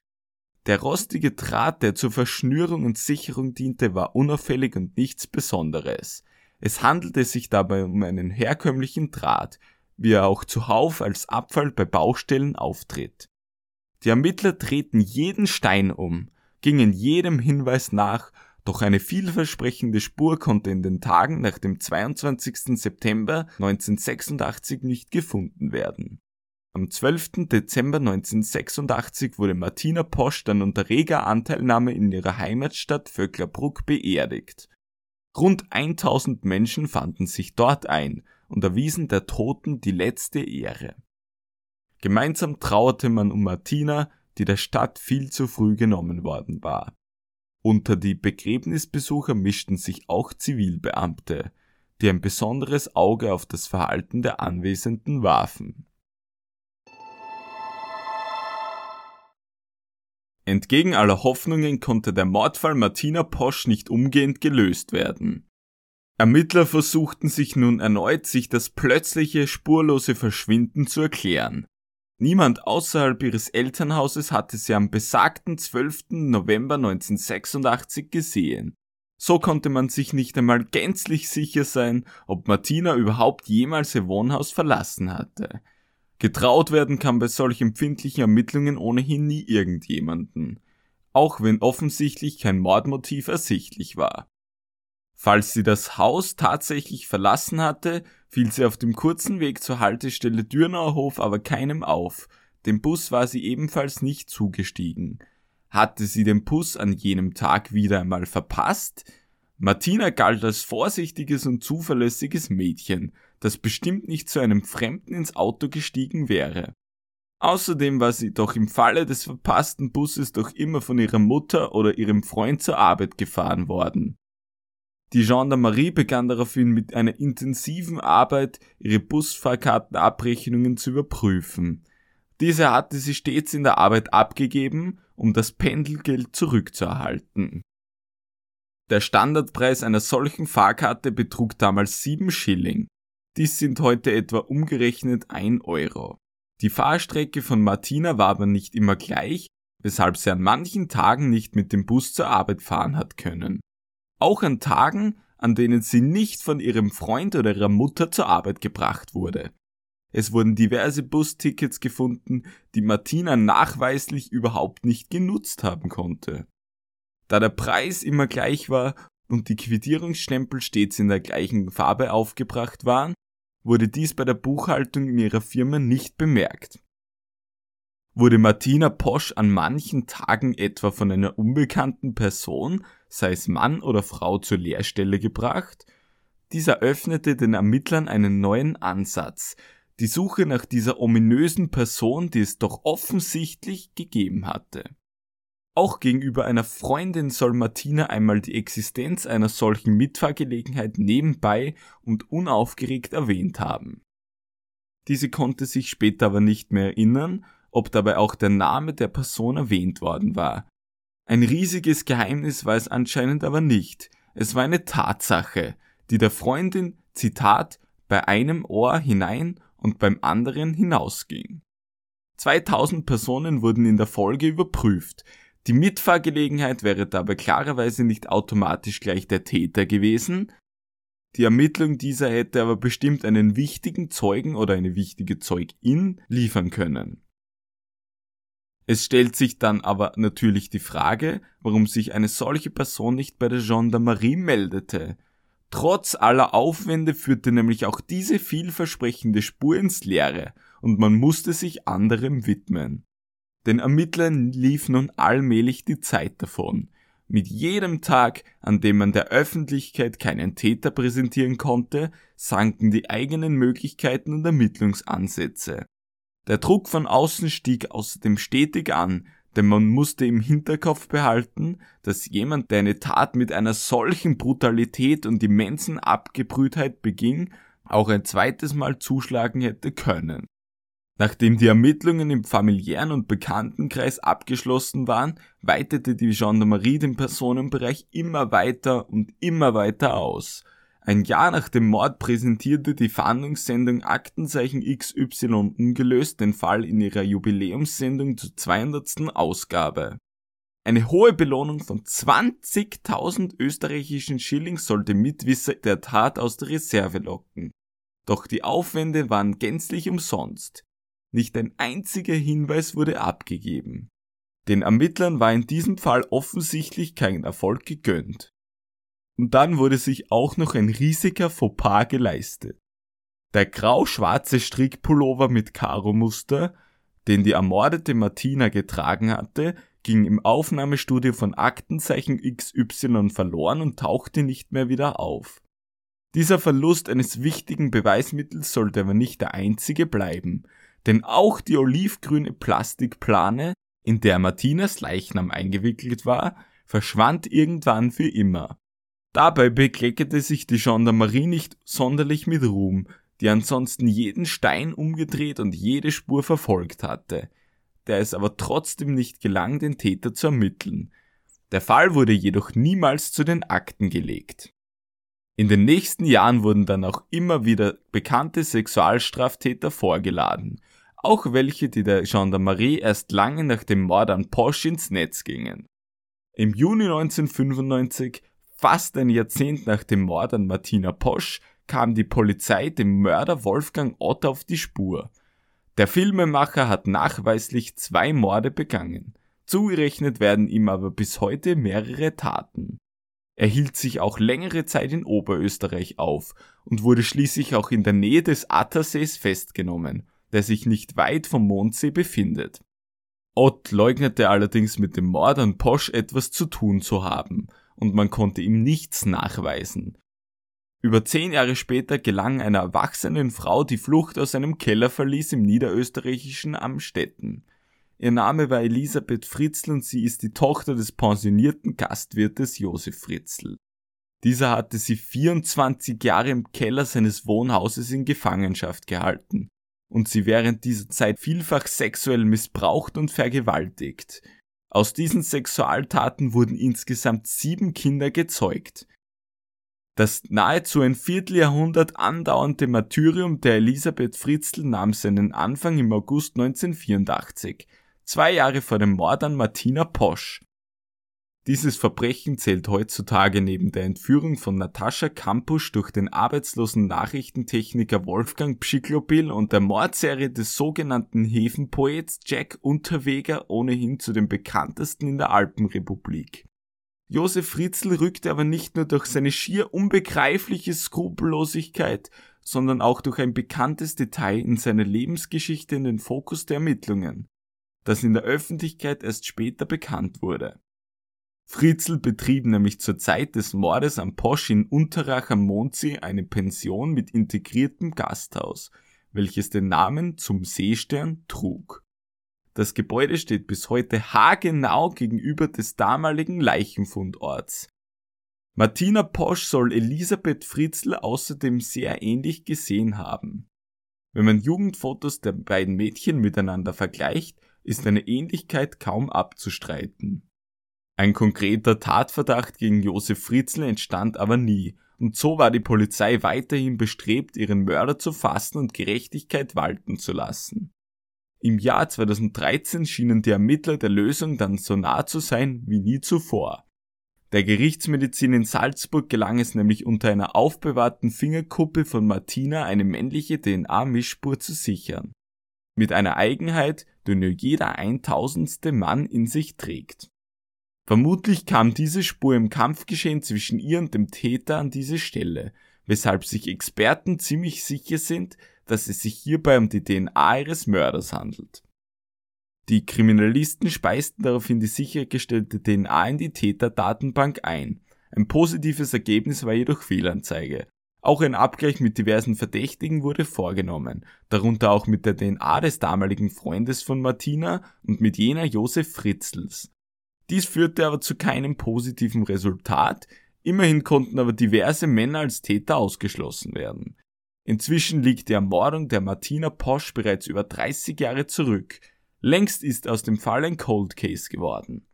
[SPEAKER 1] Der rostige Draht, der zur Verschnürung und Sicherung diente, war unauffällig und nichts Besonderes. Es handelte sich dabei um einen herkömmlichen Draht, wie er auch zuhauf als Abfall bei Baustellen auftritt. Die Ermittler drehten jeden Stein um, gingen jedem Hinweis nach, doch eine vielversprechende Spur konnte in den Tagen nach dem 22. September 1986 nicht gefunden werden. Am 12. Dezember 1986 wurde Martina Posch dann unter reger Anteilnahme in ihrer Heimatstadt Vöcklerbruck beerdigt. Rund 1000 Menschen fanden sich dort ein und erwiesen der Toten die letzte Ehre. Gemeinsam trauerte man um Martina, die der Stadt viel zu früh genommen worden war. Unter die Begräbnisbesucher mischten sich auch Zivilbeamte, die ein besonderes Auge auf das Verhalten der Anwesenden warfen. Entgegen aller Hoffnungen konnte der Mordfall Martina Posch nicht umgehend gelöst werden. Ermittler versuchten sich nun erneut, sich das plötzliche, spurlose Verschwinden zu erklären. Niemand außerhalb ihres Elternhauses hatte sie am besagten 12. November 1986 gesehen. So konnte man sich nicht einmal gänzlich sicher sein, ob Martina überhaupt jemals ihr Wohnhaus verlassen hatte. Getraut werden kann bei solch empfindlichen Ermittlungen ohnehin nie irgendjemanden, auch wenn offensichtlich kein Mordmotiv ersichtlich war. Falls sie das Haus tatsächlich verlassen hatte, fiel sie auf dem kurzen Weg zur Haltestelle Dürnauer Hof aber keinem auf. Dem Bus war sie ebenfalls nicht zugestiegen. Hatte sie den Bus an jenem Tag wieder einmal verpasst? Martina galt als vorsichtiges und zuverlässiges Mädchen, das bestimmt nicht zu einem Fremden ins Auto gestiegen wäre. Außerdem war sie doch im Falle des verpassten Busses doch immer von ihrer Mutter oder ihrem Freund zur Arbeit gefahren worden. Die Gendarmerie begann daraufhin mit einer intensiven Arbeit, ihre Busfahrkartenabrechnungen zu überprüfen. Diese hatte sie stets in der Arbeit abgegeben, um das Pendelgeld zurückzuerhalten. Der Standardpreis einer solchen Fahrkarte betrug damals 7 Schilling. Dies sind heute etwa umgerechnet 1 Euro. Die Fahrstrecke von Martina war aber nicht immer gleich, weshalb sie an manchen Tagen nicht mit dem Bus zur Arbeit fahren hat können auch an Tagen, an denen sie nicht von ihrem Freund oder ihrer Mutter zur Arbeit gebracht wurde. Es wurden diverse Bustickets gefunden, die Martina nachweislich überhaupt nicht genutzt haben konnte. Da der Preis immer gleich war und die Quittierungsstempel stets in der gleichen Farbe aufgebracht waren, wurde dies bei der Buchhaltung in ihrer Firma nicht bemerkt. Wurde Martina Posch an manchen Tagen etwa von einer unbekannten Person sei es Mann oder Frau zur Lehrstelle gebracht, dieser öffnete den Ermittlern einen neuen Ansatz, die Suche nach dieser ominösen Person, die es doch offensichtlich gegeben hatte. Auch gegenüber einer Freundin soll Martina einmal die Existenz einer solchen Mitfahrgelegenheit nebenbei und unaufgeregt erwähnt haben. Diese konnte sich später aber nicht mehr erinnern, ob dabei auch der Name der Person erwähnt worden war, ein riesiges Geheimnis war es anscheinend aber nicht. Es war eine Tatsache, die der Freundin, Zitat, bei einem Ohr hinein und beim anderen hinausging. 2000 Personen wurden in der Folge überprüft. Die Mitfahrgelegenheit wäre dabei klarerweise nicht automatisch gleich der Täter gewesen. Die Ermittlung dieser hätte aber bestimmt einen wichtigen Zeugen oder eine wichtige Zeugin liefern können. Es stellt sich dann aber natürlich die Frage, warum sich eine solche Person nicht bei der Gendarmerie meldete. Trotz aller Aufwände führte nämlich auch diese vielversprechende Spur ins Leere und man musste sich anderem widmen. Den Ermittlern lief nun allmählich die Zeit davon. Mit jedem Tag, an dem man der Öffentlichkeit keinen Täter präsentieren konnte, sanken die eigenen Möglichkeiten und Ermittlungsansätze. Der Druck von außen stieg außerdem stetig an, denn man musste im Hinterkopf behalten, dass jemand, der eine Tat mit einer solchen Brutalität und immensen Abgebrühtheit beging, auch ein zweites Mal zuschlagen hätte können. Nachdem die Ermittlungen im familiären und Bekanntenkreis abgeschlossen waren, weitete die Gendarmerie den Personenbereich immer weiter und immer weiter aus. Ein Jahr nach dem Mord präsentierte die Fahndungssendung Aktenzeichen XY ungelöst den Fall in ihrer Jubiläumssendung zur 200. Ausgabe. Eine hohe Belohnung von 20.000 österreichischen Schilling sollte Mitwisser der Tat aus der Reserve locken. Doch die Aufwände waren gänzlich umsonst. Nicht ein einziger Hinweis wurde abgegeben. Den Ermittlern war in diesem Fall offensichtlich kein Erfolg gegönnt. Und dann wurde sich auch noch ein riesiger Fauxpas geleistet. Der grau-schwarze Strickpullover mit Karo-Muster, den die ermordete Martina getragen hatte, ging im Aufnahmestudio von Aktenzeichen XY verloren und tauchte nicht mehr wieder auf. Dieser Verlust eines wichtigen Beweismittels sollte aber nicht der einzige bleiben, denn auch die olivgrüne Plastikplane, in der Martinas Leichnam eingewickelt war, verschwand irgendwann für immer. Dabei bekleckerte sich die Gendarmerie nicht sonderlich mit Ruhm, die ansonsten jeden Stein umgedreht und jede Spur verfolgt hatte, der es aber trotzdem nicht gelang, den Täter zu ermitteln. Der Fall wurde jedoch niemals zu den Akten gelegt. In den nächsten Jahren wurden dann auch immer wieder bekannte Sexualstraftäter vorgeladen, auch welche, die der Gendarmerie erst lange nach dem Mord an Posch ins Netz gingen. Im Juni 1995, fast ein Jahrzehnt nach dem Mord an Martina Posch, kam die Polizei dem Mörder Wolfgang Ott auf die Spur. Der Filmemacher hat nachweislich zwei Morde begangen. Zugerechnet werden ihm aber bis heute mehrere Taten. Er hielt sich auch längere Zeit in Oberösterreich auf und wurde schließlich auch in der Nähe des Attersees festgenommen der sich nicht weit vom Mondsee befindet. Ott leugnete allerdings mit dem Mord an Posch etwas zu tun zu haben, und man konnte ihm nichts nachweisen. Über zehn Jahre später gelang einer erwachsenen Frau die Flucht aus einem Kellerverlies im niederösterreichischen Amstetten. Ihr Name war Elisabeth Fritzl und sie ist die Tochter des pensionierten Gastwirtes Josef Fritzl. Dieser hatte sie 24 Jahre im Keller seines Wohnhauses in Gefangenschaft gehalten und sie während dieser Zeit vielfach sexuell missbraucht und vergewaltigt. Aus diesen Sexualtaten wurden insgesamt sieben Kinder gezeugt. Das nahezu ein Vierteljahrhundert andauernde Martyrium der Elisabeth Fritzl nahm seinen Anfang im August 1984, zwei Jahre vor dem Mord an Martina Posch. Dieses Verbrechen zählt heutzutage neben der Entführung von Natascha Kampusch durch den arbeitslosen Nachrichtentechniker Wolfgang Pschiklobil und der Mordserie des sogenannten Häfenpoets Jack Unterweger ohnehin zu den bekanntesten in der Alpenrepublik. Josef Fritzl rückte aber nicht nur durch seine schier unbegreifliche Skrupellosigkeit, sondern auch durch ein bekanntes Detail in seiner Lebensgeschichte in den Fokus der Ermittlungen, das in der Öffentlichkeit erst später bekannt wurde. Fritzl betrieb nämlich zur Zeit des Mordes am Posch in Unterrach am Mondsee eine Pension mit integriertem Gasthaus, welches den Namen zum Seestern trug. Das Gebäude steht bis heute haargenau gegenüber des damaligen Leichenfundorts. Martina Posch soll Elisabeth Fritzl außerdem sehr ähnlich gesehen haben. Wenn man Jugendfotos der beiden Mädchen miteinander vergleicht, ist eine Ähnlichkeit kaum abzustreiten. Ein konkreter Tatverdacht gegen Josef Fritzl entstand aber nie, und so war die Polizei weiterhin bestrebt, ihren Mörder zu fassen und Gerechtigkeit walten zu lassen. Im Jahr 2013 schienen die Ermittler der Lösung dann so nah zu sein wie nie zuvor. Der Gerichtsmedizin in Salzburg gelang es nämlich unter einer aufbewahrten Fingerkuppe von Martina eine männliche DNA-Mischspur zu sichern. Mit einer Eigenheit, die nur jeder eintausendste Mann in sich trägt. Vermutlich kam diese Spur im Kampfgeschehen zwischen ihr und dem Täter an diese Stelle, weshalb sich Experten ziemlich sicher sind, dass es sich hierbei um die DNA ihres Mörders handelt. Die Kriminalisten speisten daraufhin die sichergestellte DNA in die Täterdatenbank ein. Ein positives Ergebnis war jedoch Fehlanzeige. Auch ein Abgleich mit diversen Verdächtigen wurde vorgenommen, darunter auch mit der DNA des damaligen Freundes von Martina und mit jener Josef Fritzls. Dies führte aber zu keinem positiven Resultat, immerhin konnten aber diverse Männer als Täter ausgeschlossen werden. Inzwischen liegt die Ermordung der Martina Posch bereits über 30 Jahre zurück. Längst ist aus dem Fall ein Cold Case geworden.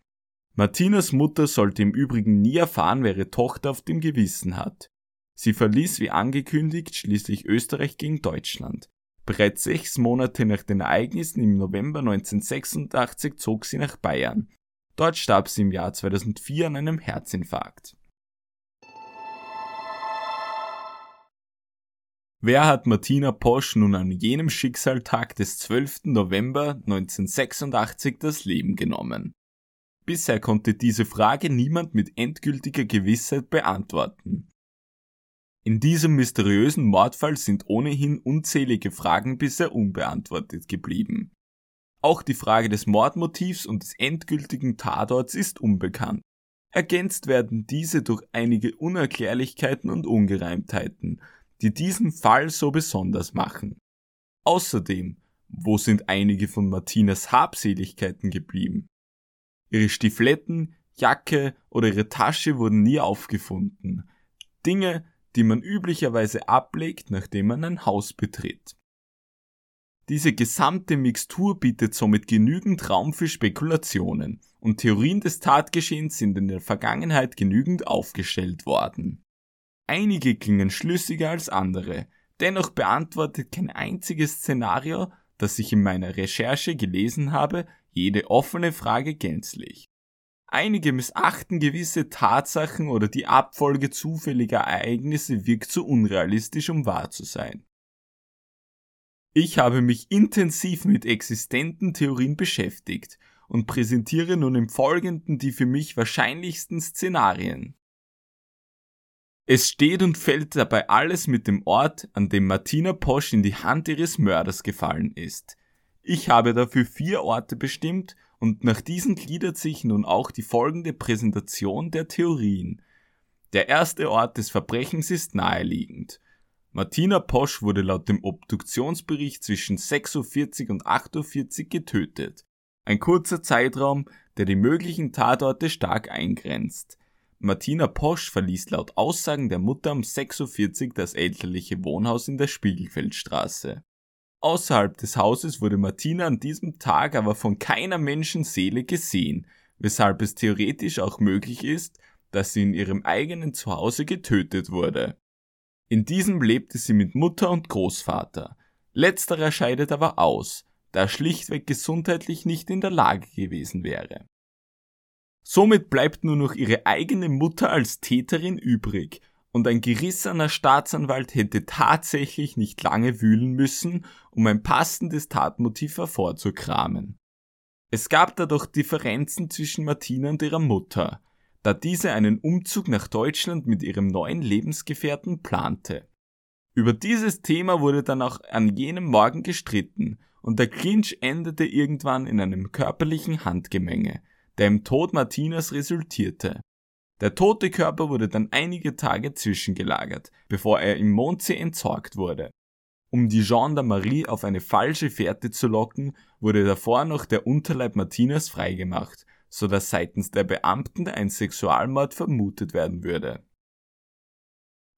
[SPEAKER 1] Martinas Mutter sollte im Übrigen nie erfahren, wer ihre Tochter auf dem Gewissen hat. Sie verließ wie angekündigt schließlich Österreich gegen Deutschland. Bereits sechs Monate nach den Ereignissen im November 1986 zog sie nach Bayern. Dort starb sie im Jahr 2004 an einem Herzinfarkt. Wer hat Martina Posch nun an jenem Schicksaltag des 12. November 1986 das Leben genommen? Bisher konnte diese Frage niemand mit endgültiger Gewissheit beantworten. In diesem mysteriösen Mordfall sind ohnehin unzählige Fragen bisher unbeantwortet geblieben. Auch die Frage des Mordmotivs und des endgültigen Tatorts ist unbekannt. Ergänzt werden diese durch einige Unerklärlichkeiten und Ungereimtheiten, die diesen Fall so besonders machen. Außerdem, wo sind einige von Martinas Habseligkeiten geblieben? Ihre Stifletten, Jacke oder ihre Tasche wurden nie aufgefunden. Dinge, die man üblicherweise ablegt, nachdem man ein Haus betritt. Diese gesamte Mixtur bietet somit genügend Raum für Spekulationen und Theorien des Tatgeschehens sind in der Vergangenheit genügend aufgestellt worden. Einige klingen schlüssiger als andere, dennoch beantwortet kein einziges Szenario, das ich in meiner Recherche gelesen habe, jede offene Frage gänzlich. Einige missachten gewisse Tatsachen oder die Abfolge zufälliger Ereignisse wirkt zu unrealistisch, um wahr zu sein. Ich habe mich intensiv mit existenten Theorien beschäftigt und präsentiere nun im Folgenden die für mich wahrscheinlichsten Szenarien. Es steht und fällt dabei alles mit dem Ort, an dem Martina Posch in die Hand ihres Mörders gefallen ist. Ich habe dafür vier Orte bestimmt und nach diesen gliedert sich nun auch die folgende Präsentation der Theorien. Der erste Ort des Verbrechens ist naheliegend. Martina Posch wurde laut dem Obduktionsbericht zwischen 46 und 48 getötet. Ein kurzer Zeitraum, der die möglichen Tatorte stark eingrenzt. Martina Posch verließ laut Aussagen der Mutter um 46 das elterliche Wohnhaus in der Spiegelfeldstraße. Außerhalb des Hauses wurde Martina an diesem Tag aber von keiner Menschenseele gesehen, weshalb es theoretisch auch möglich ist, dass sie in ihrem eigenen Zuhause getötet wurde. In diesem lebte sie mit Mutter und Großvater. Letzterer scheidet aber aus, da er schlichtweg gesundheitlich nicht in der Lage gewesen wäre. Somit bleibt nur noch ihre eigene Mutter als Täterin übrig und ein gerissener Staatsanwalt hätte tatsächlich nicht lange wühlen müssen, um ein passendes Tatmotiv hervorzukramen. Es gab da doch Differenzen zwischen Martina und ihrer Mutter, da diese einen Umzug nach Deutschland mit ihrem neuen Lebensgefährten plante. Über dieses Thema wurde dann auch an jenem Morgen gestritten und der Clinch endete irgendwann in einem körperlichen Handgemenge, der im Tod Martinas resultierte. Der tote Körper wurde dann einige Tage zwischengelagert, bevor er im Mondsee entsorgt wurde. Um die Gendarmerie auf eine falsche Fährte zu locken, wurde davor noch der Unterleib Martinas freigemacht, so dass seitens der Beamten ein Sexualmord vermutet werden würde.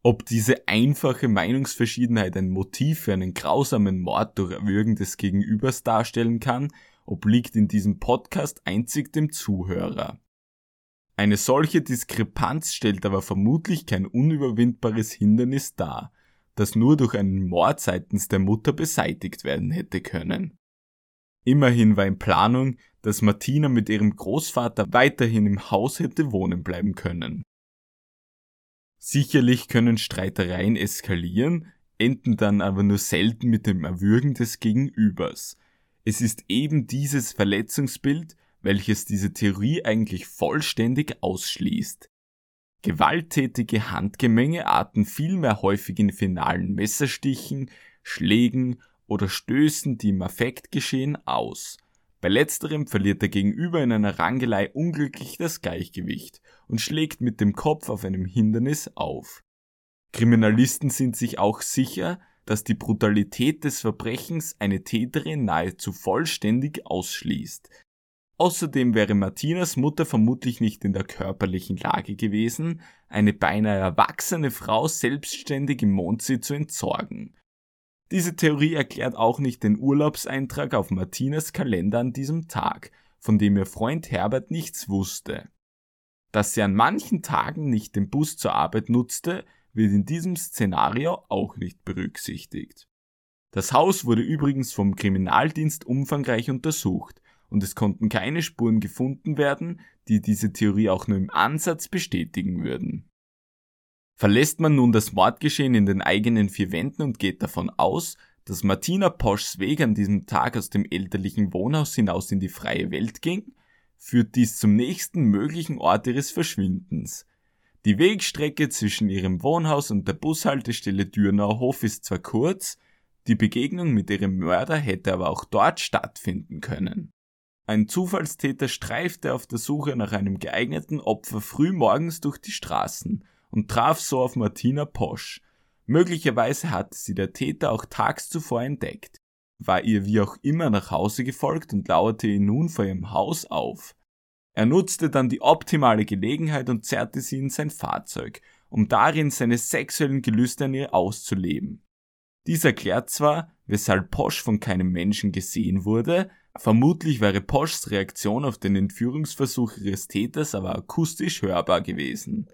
[SPEAKER 1] Ob diese einfache Meinungsverschiedenheit ein Motiv für einen grausamen Mord durch Erwürgen des Gegenübers darstellen kann, obliegt in diesem Podcast einzig dem Zuhörer. Eine solche Diskrepanz stellt aber vermutlich kein unüberwindbares Hindernis dar, das nur durch einen Mord seitens der Mutter beseitigt werden hätte können. Immerhin war in Planung, dass Martina mit ihrem Großvater weiterhin im Haus hätte wohnen bleiben können. Sicherlich können Streitereien eskalieren, enden dann aber nur selten mit dem Erwürgen des Gegenübers. Es ist eben dieses Verletzungsbild, welches diese Theorie eigentlich vollständig ausschließt. Gewalttätige Handgemenge arten vielmehr häufig in finalen Messerstichen, Schlägen oder Stößen, die im Affekt geschehen, aus. Bei letzterem verliert der Gegenüber in einer Rangelei unglücklich das Gleichgewicht und schlägt mit dem Kopf auf einem Hindernis auf. Kriminalisten sind sich auch sicher, dass die Brutalität des Verbrechens eine Täterin nahezu vollständig ausschließt. Außerdem wäre Martinas Mutter vermutlich nicht in der körperlichen Lage gewesen, eine beinahe erwachsene Frau selbstständig im Mondsee zu entsorgen. Diese Theorie erklärt auch nicht den Urlaubseintrag auf Martinas Kalender an diesem Tag, von dem ihr Freund Herbert nichts wusste. Dass sie an manchen Tagen nicht den Bus zur Arbeit nutzte, wird in diesem Szenario auch nicht berücksichtigt. Das Haus wurde übrigens vom Kriminaldienst umfangreich untersucht und es konnten keine Spuren gefunden werden, die diese Theorie auch nur im Ansatz bestätigen würden. Verlässt man nun das Mordgeschehen in den eigenen vier Wänden und geht davon aus, dass Martina Poschs Weg an diesem Tag aus dem elterlichen Wohnhaus hinaus in die freie Welt ging, führt dies zum nächsten möglichen Ort ihres Verschwindens, die Wegstrecke zwischen ihrem Wohnhaus und der Bushaltestelle Dürnauer Hof ist zwar kurz, die Begegnung mit ihrem Mörder hätte aber auch dort stattfinden können. Ein Zufallstäter streifte auf der Suche nach einem geeigneten Opfer früh morgens durch die Straßen und traf so auf Martina Posch. Möglicherweise hatte sie der Täter auch tags zuvor entdeckt, war ihr wie auch immer nach Hause gefolgt und lauerte ihn nun vor ihrem Haus auf. Er nutzte dann die optimale Gelegenheit und zerrte sie in sein Fahrzeug, um darin seine sexuellen Gelüste an ihr auszuleben. Dies erklärt zwar, weshalb Posch von keinem Menschen gesehen wurde, vermutlich wäre Poschs Reaktion auf den Entführungsversuch ihres Täters aber akustisch hörbar gewesen.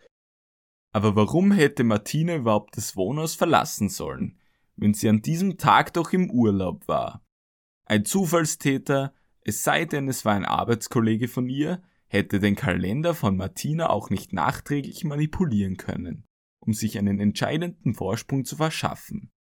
[SPEAKER 1] Aber warum hätte Martina überhaupt das Wohnhaus verlassen sollen, wenn sie an diesem Tag doch im Urlaub war? Ein Zufallstäter, es sei denn es war ein Arbeitskollege von ihr, hätte den Kalender von Martina auch nicht nachträglich manipulieren können, um sich einen entscheidenden Vorsprung zu verschaffen.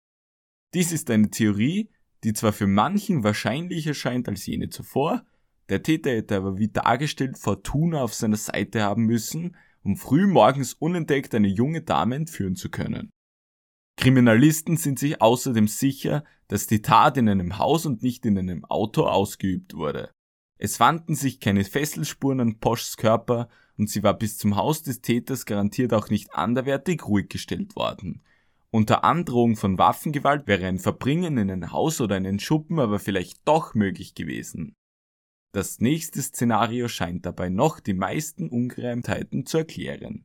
[SPEAKER 1] Dies ist eine Theorie, die zwar für manchen wahrscheinlicher erscheint als jene zuvor, der Täter hätte aber wie dargestellt Fortuna auf seiner Seite haben müssen, um früh morgens unentdeckt eine junge Dame entführen zu können. Kriminalisten sind sich außerdem sicher, dass die Tat in einem Haus und nicht in einem Auto ausgeübt wurde. Es fanden sich keine Fesselspuren an Poschs Körper und sie war bis zum Haus des Täters garantiert auch nicht anderwertig ruhig gestellt worden. Unter Androhung von Waffengewalt wäre ein Verbringen in ein Haus oder einen Schuppen aber vielleicht doch möglich gewesen. Das nächste Szenario scheint dabei noch die meisten Ungereimtheiten zu erklären.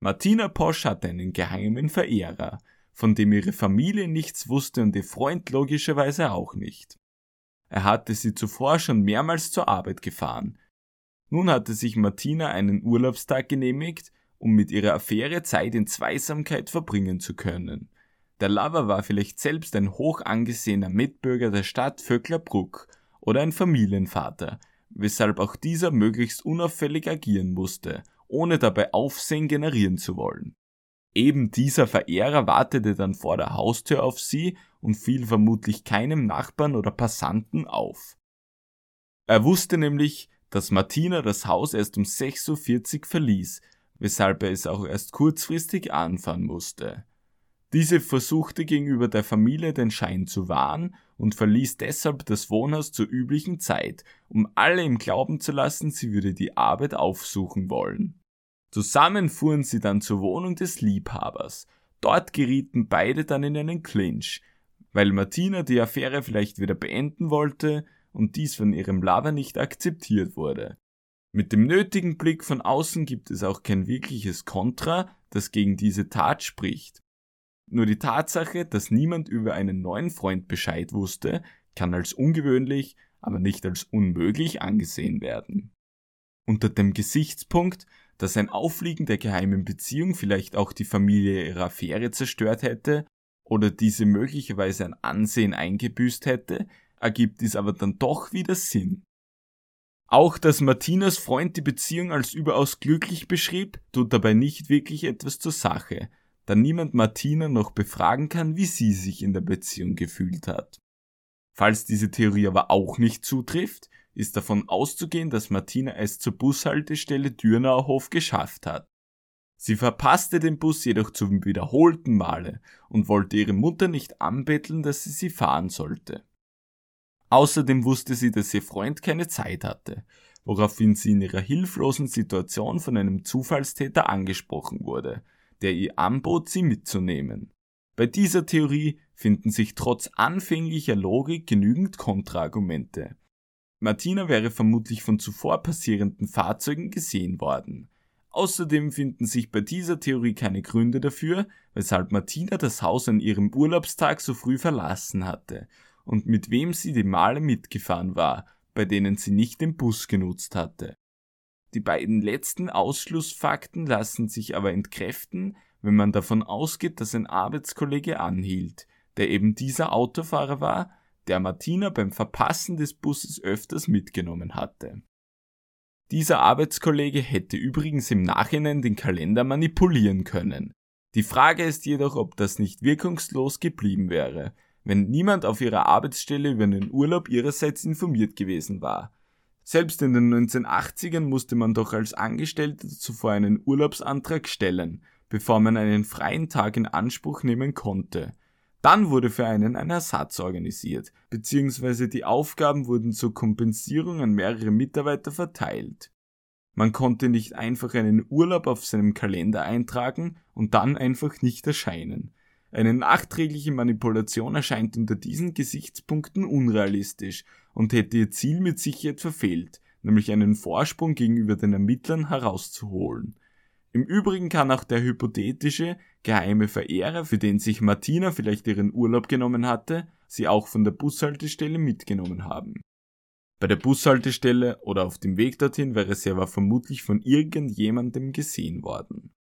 [SPEAKER 1] Martina Posch hatte einen geheimen Verehrer, von dem ihre Familie nichts wusste und ihr Freund logischerweise auch nicht. Er hatte sie zuvor schon mehrmals zur Arbeit gefahren. Nun hatte sich Martina einen Urlaubstag genehmigt, um mit ihrer Affäre Zeit in Zweisamkeit verbringen zu können. Der Lover war vielleicht selbst ein hoch angesehener Mitbürger der Stadt Vöcklerbruck oder ein Familienvater, weshalb auch dieser möglichst unauffällig agieren musste, ohne dabei Aufsehen generieren zu wollen. Eben dieser Verehrer wartete dann vor der Haustür auf sie und fiel vermutlich keinem Nachbarn oder Passanten auf. Er wusste nämlich, dass Martina das Haus erst um 6.40 Uhr verließ, weshalb er es auch erst kurzfristig anfahren musste. Diese versuchte gegenüber der Familie den Schein zu wahren und verließ deshalb das Wohnhaus zur üblichen Zeit, um alle im Glauben zu lassen, sie würde die Arbeit aufsuchen wollen. Zusammen fuhren sie dann zur Wohnung des Liebhabers. Dort gerieten beide dann in einen Clinch, weil Martina die Affäre vielleicht wieder beenden wollte und dies von ihrem Lover nicht akzeptiert wurde. Mit dem nötigen Blick von außen gibt es auch kein wirkliches Kontra, das gegen diese Tat spricht. Nur die Tatsache, dass niemand über einen neuen Freund Bescheid wusste, kann als ungewöhnlich, aber nicht als unmöglich angesehen werden. Unter dem Gesichtspunkt, dass ein Auffliegen der geheimen Beziehung vielleicht auch die Familie ihrer Affäre zerstört hätte oder diese möglicherweise an Ansehen eingebüßt hätte, ergibt dies aber dann doch wieder Sinn. Auch dass Martinas Freund die Beziehung als überaus glücklich beschrieb, tut dabei nicht wirklich etwas zur Sache, da niemand Martina noch befragen kann, wie sie sich in der Beziehung gefühlt hat. Falls diese Theorie aber auch nicht zutrifft, ist davon auszugehen, dass Martina es zur Bushaltestelle Dürnauer Hof geschafft hat. Sie verpasste den Bus jedoch zum wiederholten Male und wollte ihre Mutter nicht anbetteln, dass sie sie fahren sollte. Außerdem wusste sie, dass ihr Freund keine Zeit hatte, woraufhin sie in ihrer hilflosen Situation von einem Zufallstäter angesprochen wurde, der ihr anbot, sie mitzunehmen. Bei dieser Theorie finden sich trotz anfänglicher Logik genügend Kontraargumente. Martina wäre vermutlich von zuvor passierenden Fahrzeugen gesehen worden. Außerdem finden sich bei dieser Theorie keine Gründe dafür, weshalb Martina das Haus an ihrem Urlaubstag so früh verlassen hatte und mit wem sie die Male mitgefahren war, bei denen sie nicht den Bus genutzt hatte. Die beiden letzten Ausschlussfakten lassen sich aber entkräften, wenn man davon ausgeht, dass ein Arbeitskollege anhielt, der eben dieser Autofahrer war, der Martina beim Verpassen des Busses öfters mitgenommen hatte. Dieser Arbeitskollege hätte übrigens im Nachhinein den Kalender manipulieren können. Die Frage ist jedoch, ob das nicht wirkungslos geblieben wäre, wenn niemand auf ihrer Arbeitsstelle über den Urlaub ihrerseits informiert gewesen war. Selbst in den 1980ern musste man doch als Angestellter zuvor einen Urlaubsantrag stellen, bevor man einen freien Tag in Anspruch nehmen konnte. Dann wurde für einen ein Ersatz organisiert, beziehungsweise die Aufgaben wurden zur Kompensierung an mehrere Mitarbeiter verteilt. Man konnte nicht einfach einen Urlaub auf seinem Kalender eintragen und dann einfach nicht erscheinen. Eine nachträgliche Manipulation erscheint unter diesen Gesichtspunkten unrealistisch und hätte ihr Ziel mit Sicherheit verfehlt, nämlich einen Vorsprung gegenüber den Ermittlern herauszuholen. Im Übrigen kann auch der hypothetische, geheime Verehrer, für den sich Martina vielleicht ihren Urlaub genommen hatte, sie auch von der Bushaltestelle mitgenommen haben. Bei der Bushaltestelle oder auf dem Weg dorthin wäre sie aber vermutlich von irgendjemandem gesehen worden.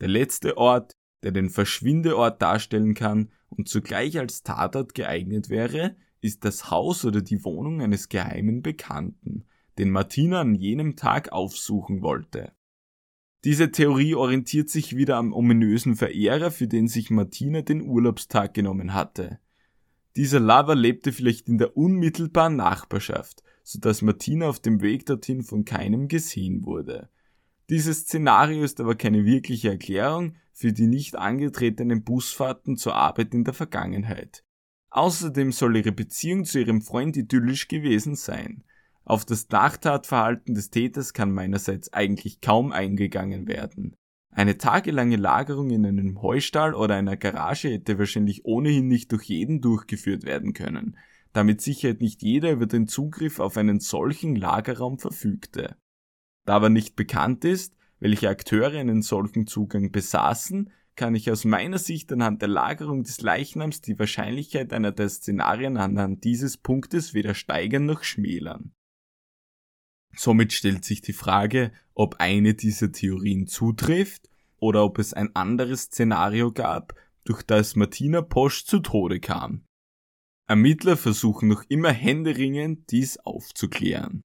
[SPEAKER 1] Der letzte Ort, der den Verschwindeort darstellen kann und zugleich als Tatort geeignet wäre, ist das Haus oder die Wohnung eines geheimen Bekannten, den Martina an jenem Tag aufsuchen wollte. Diese Theorie orientiert sich wieder am ominösen Verehrer, für den sich Martina den Urlaubstag genommen hatte. Dieser Lover lebte vielleicht in der unmittelbaren Nachbarschaft, so dass Martina auf dem Weg dorthin von keinem gesehen wurde. Dieses Szenario ist aber keine wirkliche Erklärung für die nicht angetretenen Busfahrten zur Arbeit in der Vergangenheit. Außerdem soll ihre Beziehung zu ihrem Freund idyllisch gewesen sein. Auf das Nachtatverhalten des Täters kann meinerseits eigentlich kaum eingegangen werden. Eine tagelange Lagerung in einem Heustall oder einer Garage hätte wahrscheinlich ohnehin nicht durch jeden durchgeführt werden können, da mit Sicherheit nicht jeder über den Zugriff auf einen solchen Lagerraum verfügte. Da aber nicht bekannt ist, welche Akteure einen solchen Zugang besaßen, kann ich aus meiner Sicht anhand der Lagerung des Leichnams die Wahrscheinlichkeit einer der Szenarien anhand dieses Punktes weder steigern noch schmälern. Somit stellt sich die Frage, ob eine dieser Theorien zutrifft oder ob es ein anderes Szenario gab, durch das Martina Posch zu Tode kam. Ermittler versuchen noch immer händeringend, dies aufzuklären.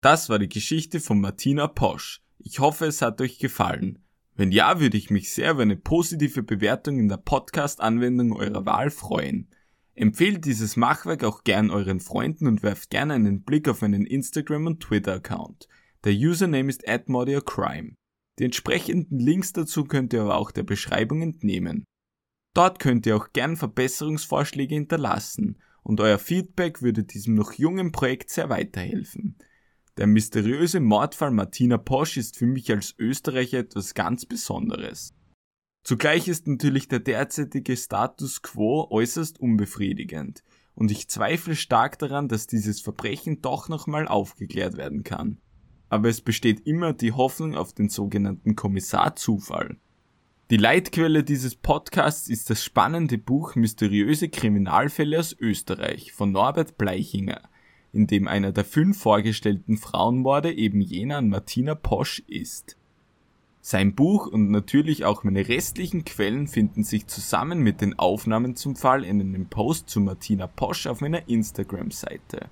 [SPEAKER 1] Das war die Geschichte von Martina Posch. Ich hoffe, es hat euch gefallen. Wenn ja, würde ich mich sehr über eine positive Bewertung in der Podcast-Anwendung eurer Wahl freuen. Empfehlt dieses Machwerk auch gern euren Freunden und werft gerne einen Blick auf meinen Instagram- und Twitter-Account. Der Username ist atmodiacrime. Die entsprechenden Links dazu könnt ihr aber auch der Beschreibung entnehmen. Dort könnt ihr auch gern Verbesserungsvorschläge hinterlassen und euer Feedback würde diesem noch jungen Projekt sehr weiterhelfen. Der mysteriöse Mordfall Martina Posch ist für mich als Österreicher etwas ganz Besonderes. Zugleich ist natürlich der derzeitige Status quo äußerst unbefriedigend und ich zweifle stark daran, dass dieses Verbrechen doch nochmal aufgeklärt werden kann. Aber es besteht immer die Hoffnung auf den sogenannten Kommissar Zufall. Die Leitquelle dieses Podcasts ist das spannende Buch Mysteriöse Kriminalfälle aus Österreich von Norbert Bleichinger, in dem einer der fünf vorgestellten Frauenmorde eben jener an Martina Posch ist. Sein Buch und natürlich auch meine restlichen Quellen finden sich zusammen mit den Aufnahmen zum Fall in einem Post zu Martina Posch auf meiner Instagram-Seite.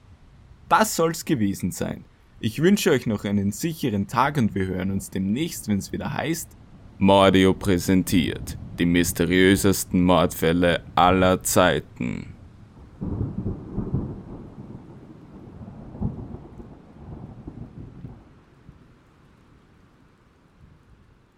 [SPEAKER 1] Das soll's gewesen sein. Ich wünsche euch noch einen sicheren Tag und wir hören uns demnächst, wenn's wieder heißt Mordio präsentiert die mysteriösesten Mordfälle aller Zeiten.